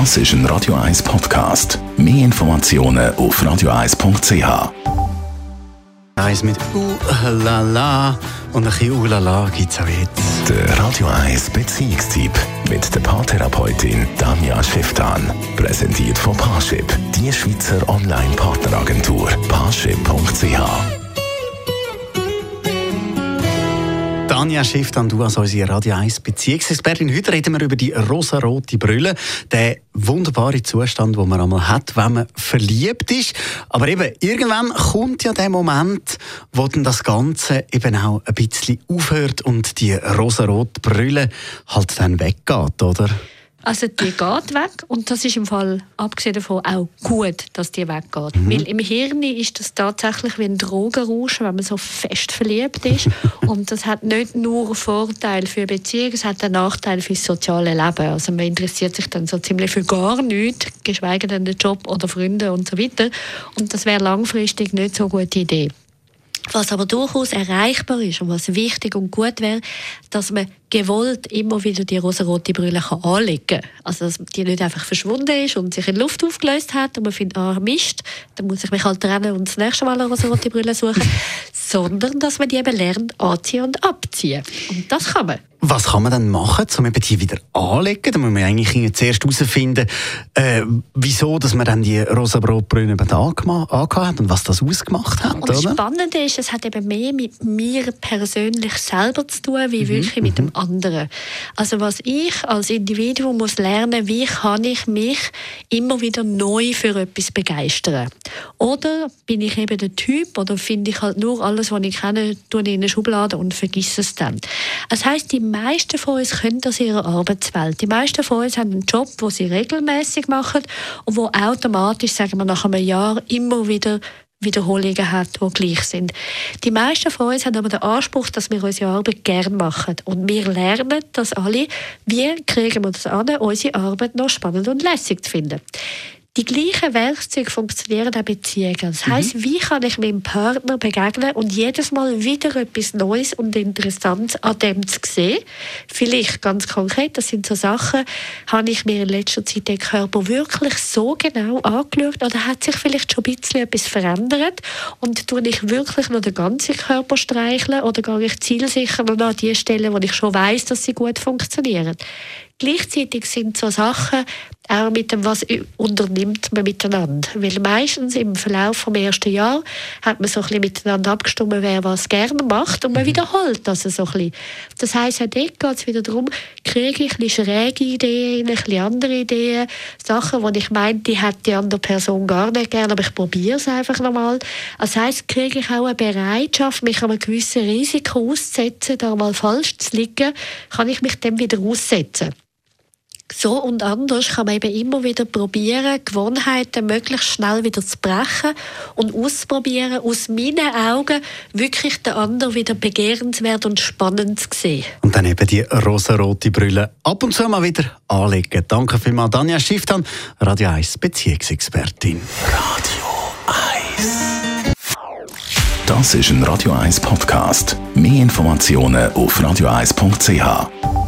Das ist ein Radio 1 Podcast. Mehr Informationen auf radio1.ch. Eins mit Uhlala und ein bisschen Uhlala gibt es auch jetzt. Der Radio 1 Beziehungstyp mit der Paartherapeutin Danja Schifftan. Präsentiert von Paarship, die Schweizer Online-Partneragentur. Paarship.ch Tanja Schifftan, du als unsere Radio 1 Beziehungsexpertin. Heute reden wir über die rosarote Brille, den wunderbaren Zustand, den man einmal hat, wenn man verliebt ist. Aber eben, irgendwann kommt ja der Moment, wo dann das Ganze eben auch ein bisschen aufhört und die rosarote Brille halt dann weggeht, oder? Also die geht weg und das ist im Fall abgesehen davon auch gut, dass die weggeht. Mhm. Weil im Hirn ist das tatsächlich wie ein Drogenrausch, wenn man so fest verliebt ist. und das hat nicht nur Vorteile für Beziehungen, es hat einen Nachteil für das soziale Leben. Also man interessiert sich dann so ziemlich für gar nichts, geschweige denn den Job oder Freunde und so weiter. Und das wäre langfristig nicht so eine gute Idee. Was aber durchaus erreichbar ist und was wichtig und gut wäre, dass man gewollt immer wieder die rosarote Brille kann anlegen kann. Also, dass die nicht einfach verschwunden ist und sich in Luft aufgelöst hat und man findet, ah, Mist, dann muss ich mich halt trennen und das nächste Mal eine rosarote Brille suchen. Sondern, dass man die eben lernt, anziehen und abziehen. Und das kann man. Was kann man dann machen, um eben die wieder anzulegen? Da muss man eigentlich zuerst herausfinden, äh, wieso dass man dann die rosa Brotbrüne angehabt hat und was das ausgemacht hat. Und das oder? Spannende ist, es hat eben mehr mit mir persönlich selber zu tun, wie mhm. wirklich mit dem anderen. Also was ich als Individuum muss lernen, wie kann ich mich immer wieder neu für etwas begeistern? Oder bin ich eben der Typ oder finde ich halt nur alles, was ich kenne, in eine Schublade und vergesse es dann. Das heißt, die meisten von uns können in ihrer Arbeitswelt. Die meisten von uns haben einen Job, wo sie regelmäßig machen und wo automatisch, sagen wir nach einem Jahr, immer wieder Wiederholungen hat, die gleich sind. Die meisten von uns haben aber den Anspruch, dass wir unsere Arbeit gerne machen. Und wir lernen das alle, wie kriegen wir das an, unsere Arbeit noch spannend und lässig zu finden. Die gleichen Werkzeuge funktionieren auch Beziehungen. Das heisst, mhm. wie kann ich meinem Partner begegnen und jedes Mal wieder etwas Neues und Interessantes an dem zu sehen? Vielleicht ganz konkret, das sind so Sachen, habe ich mir in letzter Zeit den Körper wirklich so genau angeschaut oder hat sich vielleicht schon ein bisschen etwas verändert und tue ich wirklich noch den ganzen Körper streicheln oder gehe ich zielsicher noch an die Stellen, wo ich schon weiß, dass sie gut funktionieren? Gleichzeitig sind so Sachen auch mit dem, was unternimmt man miteinander. Weil meistens im Verlauf vom ersten Jahr hat man so ein bisschen miteinander abgestimmt, wer was gerne macht und man mhm. wiederholt das so ein bisschen. Das heisst, auch dort geht es wieder darum, kriege ich ein bisschen schräge Ideen, ein bisschen andere Ideen, Sachen, wo ich meine, die hat die andere Person gar nicht gerne, aber ich probiere es einfach nochmal. Das heisst, kriege ich auch eine Bereitschaft, mich an einem gewissen Risiko auszusetzen, da mal falsch zu liegen, kann ich mich dann wieder aussetzen so und anders kann man eben immer wieder probieren, Gewohnheiten möglichst schnell wieder zu brechen und auszuprobieren, aus meinen Augen wirklich den anderen wieder begehrenswert und spannend zu sehen. Und dann eben die rosarote Brille ab und zu mal wieder anlegen. Danke vielmals, Danja Schifftan, Radio 1 Beziehungsexpertin. Radio 1 Das ist ein Radio 1 Podcast. Mehr Informationen auf radio1.ch.